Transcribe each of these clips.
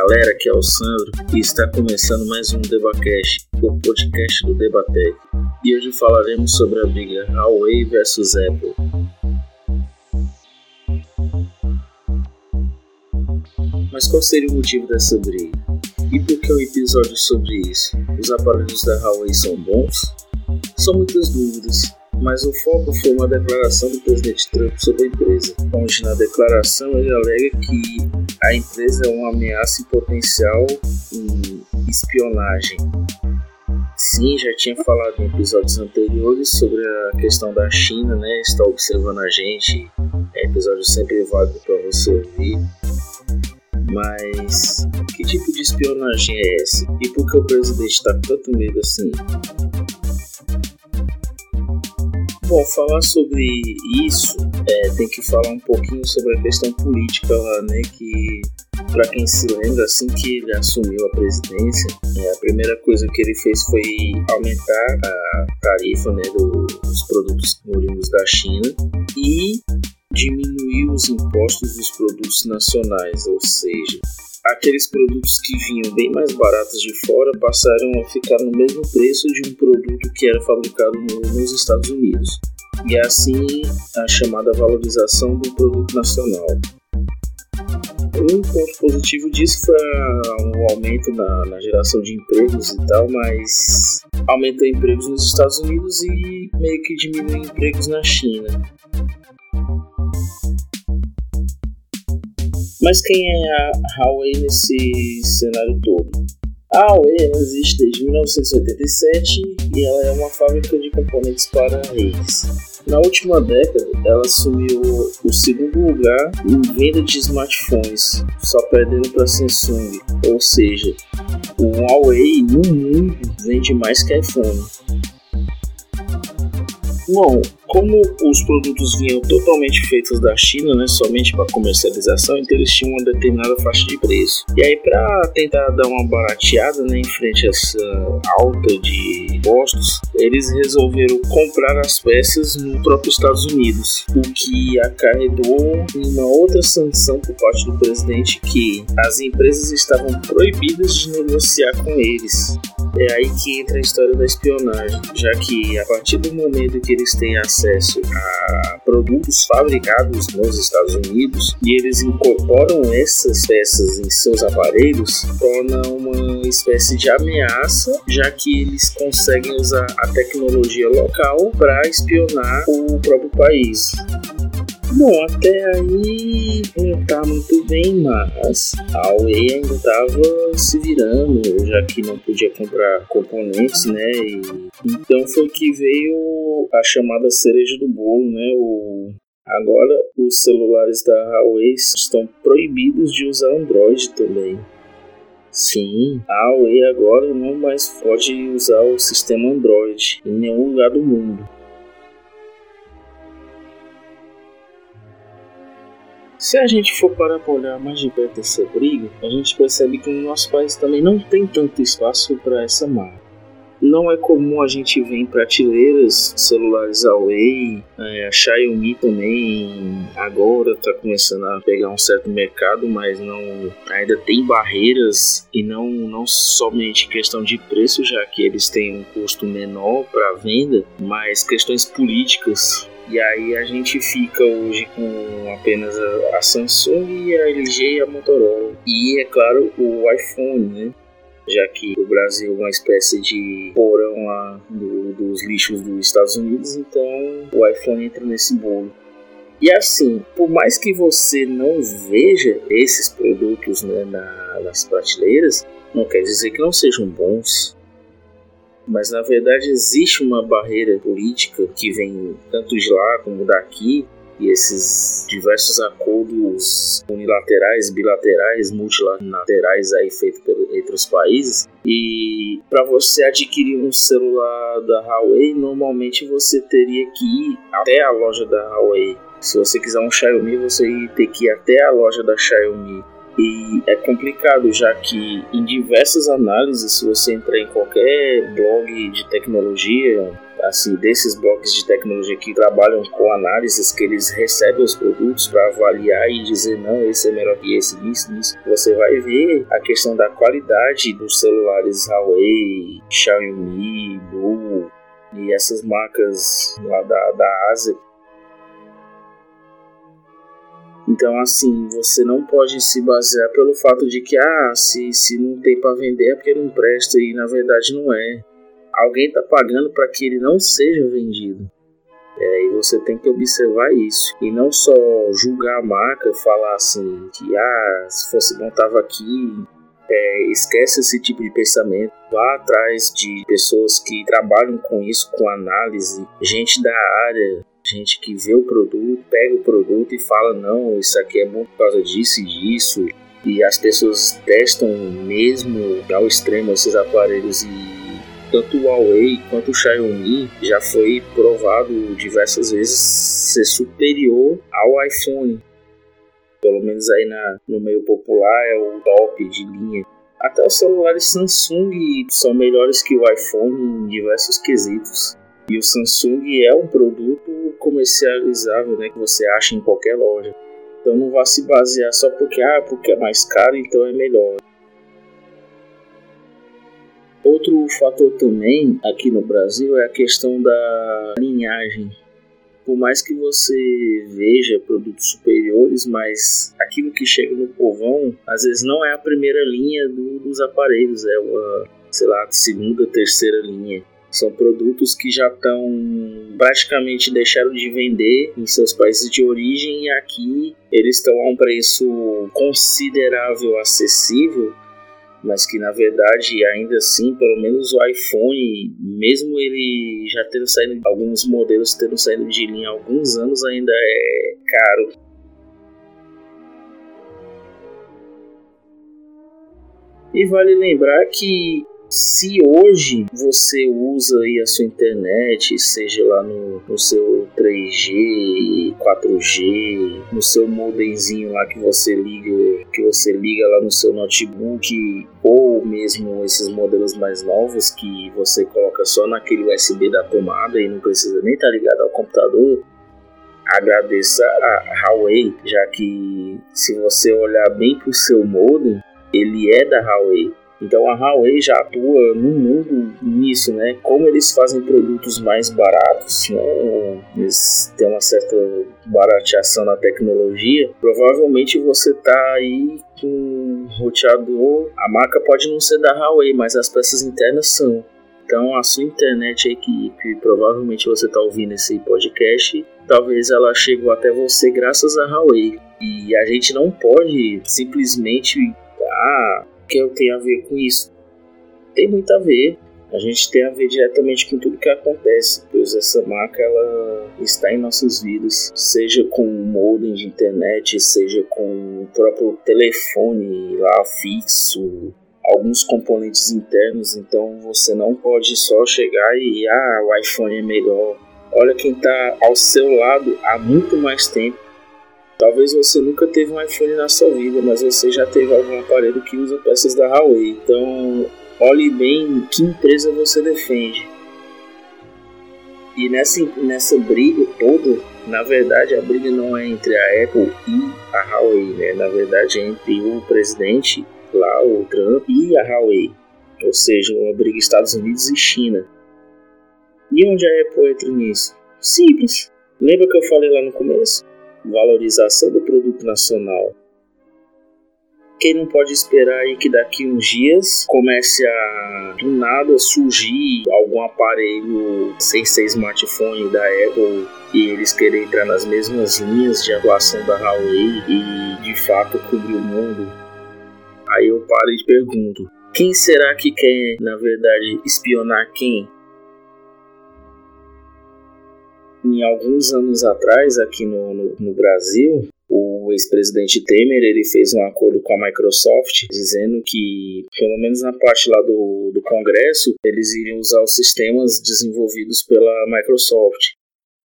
galera, aqui é o Sandro e está começando mais um Debacast, o podcast do Debatec. E hoje falaremos sobre a briga Huawei versus Apple. Mas qual seria o motivo dessa briga? E por que um episódio sobre isso? Os aparelhos da Huawei são bons? São muitas dúvidas, mas o foco foi uma declaração do presidente Trump sobre a empresa, onde na declaração ele alega que a empresa é uma ameaça em potencial em espionagem. Sim, já tinha falado em episódios anteriores sobre a questão da China, né? Está observando a gente. É episódio sempre válido para você ouvir. Mas que tipo de espionagem é essa? E por que o presidente está com tanto medo assim? Bom, falar sobre isso, é, tem que falar um pouquinho sobre a questão política lá, né? Que, para quem se lembra, assim que ele assumiu a presidência, é, a primeira coisa que ele fez foi aumentar a tarifa né, do, dos produtos oriundos da China e diminuir os impostos dos produtos nacionais, ou seja, aqueles produtos que vinham bem mais baratos de fora passaram a ficar no mesmo preço de um produto que era fabricado no, nos Estados Unidos. E é assim a chamada valorização do produto nacional. Um ponto positivo disso foi o aumento na, na geração de empregos e tal, mas aumentou empregos nos Estados Unidos e meio que diminuiu empregos na China. Mas quem é a Huawei nesse cenário todo? A Huawei existe desde 1987 e ela é uma fábrica de componentes para redes. Na última década, ela assumiu o segundo lugar em venda de smartphones, só perdendo para Samsung. Ou seja, o Huawei no mundo vende mais que iPhone. Bom, como os produtos vinham totalmente feitos da China, né, somente para comercialização, então eles tinham uma determinada faixa de preço. E aí, para tentar dar uma barateada né, em frente a essa alta de impostos, eles resolveram comprar as peças no próprio Estados Unidos, o que acarretou uma outra sanção por parte do presidente que as empresas estavam proibidas de negociar com eles. É aí que entra a história da espionagem, já que a partir do momento que eles têm acesso a produtos fabricados nos Estados Unidos e eles incorporam essas peças em seus aparelhos, torna uma espécie de ameaça, já que eles conseguem usar a tecnologia local para espionar o próprio país. Bom, até aí não tá muito bem, mas a Huawei ainda tava se virando, já que não podia comprar componentes, né? E então foi que veio a chamada cereja do bolo, né? O Agora, os celulares da Huawei estão proibidos de usar Android também. Sim, a Huawei agora não mais pode usar o sistema Android em nenhum lugar do mundo. Se a gente for parar para olhar mais de perto essa briga, a gente percebe que no nosso país também não tem tanto espaço para essa marca. Não é comum a gente ver em prateleiras celulares Huawei, é, a Xiaomi também agora está começando a pegar um certo mercado, mas não ainda tem barreiras e não, não somente questão de preço, já que eles têm um custo menor para venda, mas questões políticas e aí a gente fica hoje com apenas a, a Samsung, a LG e a Motorola. E é claro o iPhone, né? já que o Brasil é uma espécie de porão lá do, dos lixos dos Estados Unidos, então o iPhone entra nesse bolo. E assim, por mais que você não veja esses produtos né, na, nas prateleiras, não quer dizer que não sejam bons mas na verdade existe uma barreira política que vem tanto de lá como daqui e esses diversos acordos unilaterais, bilaterais, multilaterais aí feitos entre os países. E para você adquirir um celular da Huawei, normalmente você teria que ir até a loja da Huawei. Se você quiser um Xiaomi, você ia ter que ir até a loja da Xiaomi. E é complicado, já que em diversas análises, se você entrar em qualquer blog de tecnologia, assim, desses blogs de tecnologia que trabalham com análises, que eles recebem os produtos para avaliar e dizer, não, esse é melhor que esse, nisso, nisso, você vai ver a questão da qualidade dos celulares Huawei, Xiaomi, Blue e essas marcas lá da, da Ásia então, assim, você não pode se basear pelo fato de que, ah, se, se não tem para vender é porque não presta, e na verdade não é. Alguém está pagando para que ele não seja vendido. É, e você tem que observar isso. E não só julgar a marca, falar assim, que, ah, se fosse bom, tava aqui. É, esquece esse tipo de pensamento. Vá atrás de pessoas que trabalham com isso, com análise, gente da área, gente que vê o produto, pega o produto e fala: não, isso aqui é bom por causa disso e disso. E as pessoas testam mesmo ao extremo esses aparelhos e tanto o Huawei quanto o Xiaomi já foi provado diversas vezes ser superior ao iPhone. Pelo menos aí na, no meio popular é o top de linha. Até os celulares Samsung são melhores que o iPhone em diversos quesitos. E o Samsung é um produto comercializável, né, que você acha em qualquer loja. Então não vá se basear só porque ah, porque é mais caro, então é melhor. Outro fator também aqui no Brasil é a questão da linhagem. Por mais que você veja produtos superiores, mas aquilo que chega no povão às vezes não é a primeira linha do, dos aparelhos, é uma, sei lá, segunda, terceira linha. São produtos que já estão praticamente deixaram de vender em seus países de origem e aqui eles estão a um preço considerável acessível, mas que na verdade ainda assim, pelo menos o iPhone, mesmo ele já tendo saído alguns modelos tendo saído de linha há alguns anos, ainda é caro. E vale lembrar que se hoje você usa aí a sua internet, seja lá no, no seu 3G, 4G, no seu modemzinho lá que você liga, que você liga lá no seu notebook, ou mesmo esses modelos mais novos que você coloca só naquele USB da tomada e não precisa nem estar tá ligado ao computador, agradeça a Huawei, já que se você olhar bem para o seu modem, ele é da Huawei. Então a Huawei já atua no mundo nisso, né? Como eles fazem produtos mais baratos, né? Eles têm uma certa barateação na tecnologia. Provavelmente você tá aí com um roteador. A marca pode não ser da Huawei, mas as peças internas são. Então a sua internet aí que, que provavelmente você está ouvindo esse podcast, talvez ela chegou até você graças a Huawei. E a gente não pode simplesmente ah, que tem a ver com isso? Tem muito a ver. A gente tem a ver diretamente com tudo que acontece, pois essa marca ela está em nossas vidas, seja com o modem de internet, seja com o próprio telefone lá fixo, alguns componentes internos, então você não pode só chegar e ah, o iPhone é melhor. Olha quem está ao seu lado há muito mais tempo Talvez você nunca teve um iPhone na sua vida, mas você já teve algum aparelho que usa peças da Huawei. Então, olhe bem que empresa você defende. E nessa, nessa briga toda, na verdade, a briga não é entre a Apple e a Huawei, né? Na verdade, é entre o presidente lá, o Trump, e a Huawei. Ou seja, uma briga Estados Unidos e China. E onde a Apple entra nisso? Simples. Lembra que eu falei lá no começo? Valorização do produto nacional. Quem não pode esperar aí que daqui uns dias comece a do nada surgir algum aparelho sem ser smartphone da Apple e eles querem entrar nas mesmas linhas de atuação da Huawei e de fato cobrir o mundo? Aí eu paro e pergunto: quem será que quer, na verdade, espionar quem? Em alguns anos atrás, aqui no, no, no Brasil, o ex-presidente Temer ele fez um acordo com a Microsoft dizendo que, pelo menos na parte lá do, do Congresso, eles iriam usar os sistemas desenvolvidos pela Microsoft.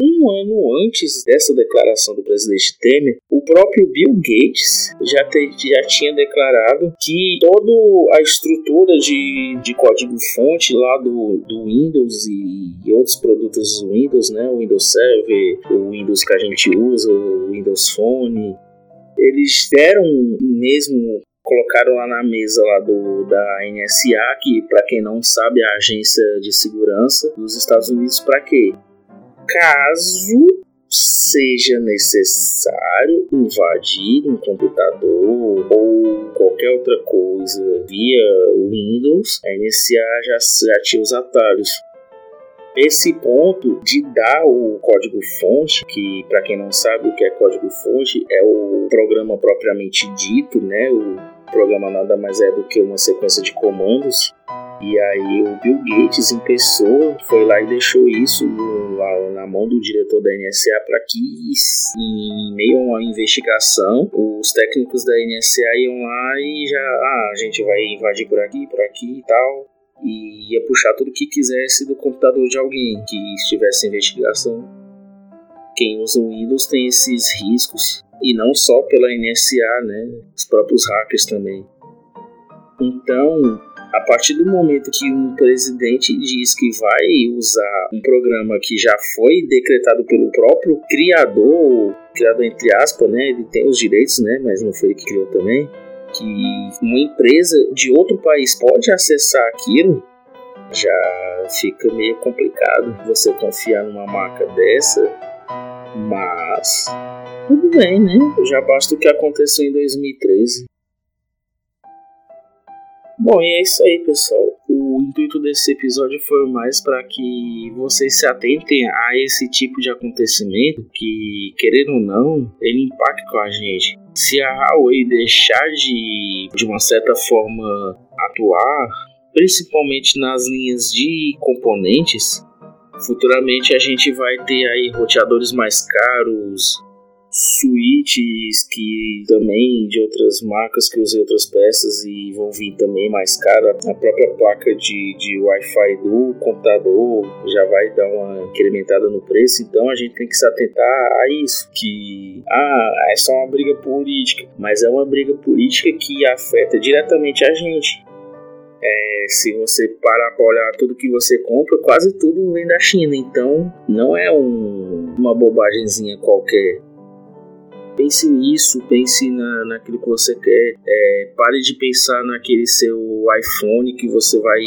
Um ano antes dessa declaração do presidente Temer, o próprio Bill Gates já, te, já tinha declarado que toda a estrutura de, de código-fonte lá do, do Windows e, e, outros produtos do Windows, né, o Windows Server, o Windows que a gente usa, o Windows Phone, eles deram mesmo colocaram lá na mesa lá do, da NSA, que para quem não sabe é a agência de segurança dos Estados Unidos, para quê? Caso seja necessário invadir um computador ou qualquer outra coisa via Windows, a NSA já, já tinha os atalhos. Esse ponto de dar o código-fonte, que para quem não sabe o que é código-fonte, é o programa propriamente dito, né? O programa nada mais é do que uma sequência de comandos. E aí o Bill Gates em pessoa foi lá e deixou isso na mão do diretor da NSA para que em meio a uma investigação os técnicos da NSA iam lá e já ah, a gente vai invadir por aqui, por aqui e tal e ia puxar tudo que quisesse do computador de alguém que estivesse em investigação. Quem usa o Windows tem esses riscos e não só pela NSA, né? Os próprios hackers também. Então, a partir do momento que um presidente diz que vai usar um programa que já foi decretado pelo próprio criador, criador entre aspas, né? Ele tem os direitos, né? Mas não foi ele que criou também. Que uma empresa de outro país pode acessar aquilo, já fica meio complicado você confiar numa marca dessa. Mas tudo bem, né? Já basta o que aconteceu em 2013. Bom, e é isso aí, pessoal. O intuito desse episódio foi mais para que vocês se atentem a esse tipo de acontecimento que, querendo ou não, ele impacta com a gente. Se a Huawei deixar de, de uma certa forma, atuar, principalmente nas linhas de componentes, futuramente a gente vai ter aí roteadores mais caros, suítes que também de outras marcas que usam outras peças e vão vir também mais caro. A própria placa de, de Wi-Fi do computador já vai dar uma incrementada no preço, então a gente tem que se atentar a isso, que ah, é só uma briga política, mas é uma briga política que afeta diretamente a gente. É, se você parar para olhar tudo que você compra, quase tudo vem da China, então não é um, uma bobagemzinha qualquer pense nisso, pense na, naquilo que você quer. É, pare de pensar naquele seu iPhone que você vai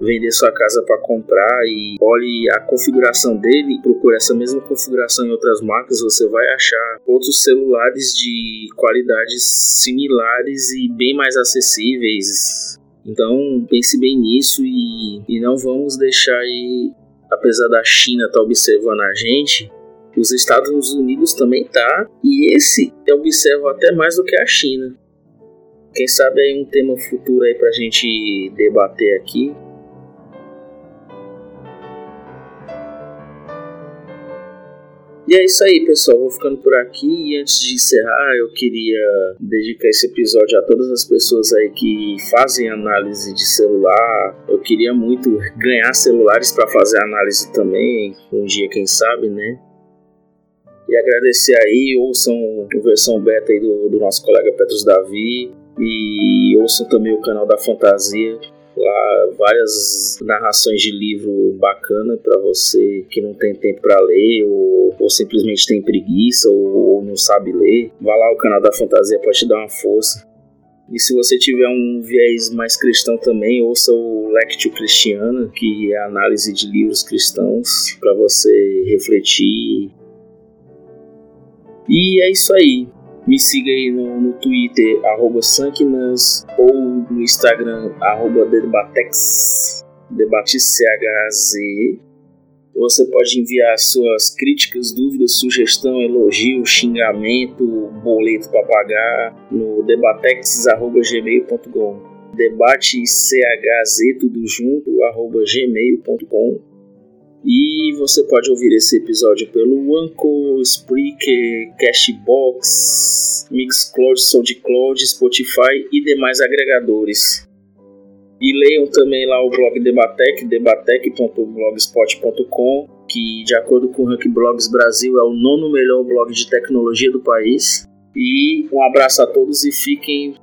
vender sua casa para comprar e olhe a configuração dele, procure essa mesma configuração em outras marcas, você vai achar outros celulares de qualidades similares e bem mais acessíveis. Então pense bem nisso e, e não vamos deixar aí, apesar da China estar tá observando a gente, os Estados Unidos também tá, e esse eu observo até mais do que a China. Quem sabe aí um tema futuro aí pra gente debater aqui. E é isso aí, pessoal. Vou ficando por aqui. E antes de encerrar, eu queria dedicar esse episódio a todas as pessoas aí que fazem análise de celular. Eu queria muito ganhar celulares para fazer análise também. Um dia, quem sabe, né? E agradecer aí, ouçam a versão beta aí do, do nosso colega Petros Davi e ouçam também o canal da Fantasia. Lá várias narrações de livro bacana para você que não tem tempo para ler ou, ou, simplesmente tem preguiça ou, ou não sabe ler. Vá lá o canal da Fantasia pode te dar uma força. E se você tiver um viés mais cristão também, ouça o Lectio Cristiana, que é a análise de livros cristãos, para você refletir e é isso aí. Me siga aí no, no Twitter, arroba Sankinas, ou no Instagram, arroba Debatex, DebateCHZ. Você pode enviar suas críticas, dúvidas, sugestão, elogio, xingamento, boleto para pagar no debatex.gmail.com debate chz tudo junto arroba gmail.com e você pode ouvir esse episódio pelo Anchor, Spreaker, Cashbox, Mixcloud, SoundCloud, Spotify e demais agregadores. E leiam também lá o blog Debatec, debatec.blogspot.com, que de acordo com o Rank Blogs Brasil é o nono melhor blog de tecnologia do país. E um abraço a todos e fiquem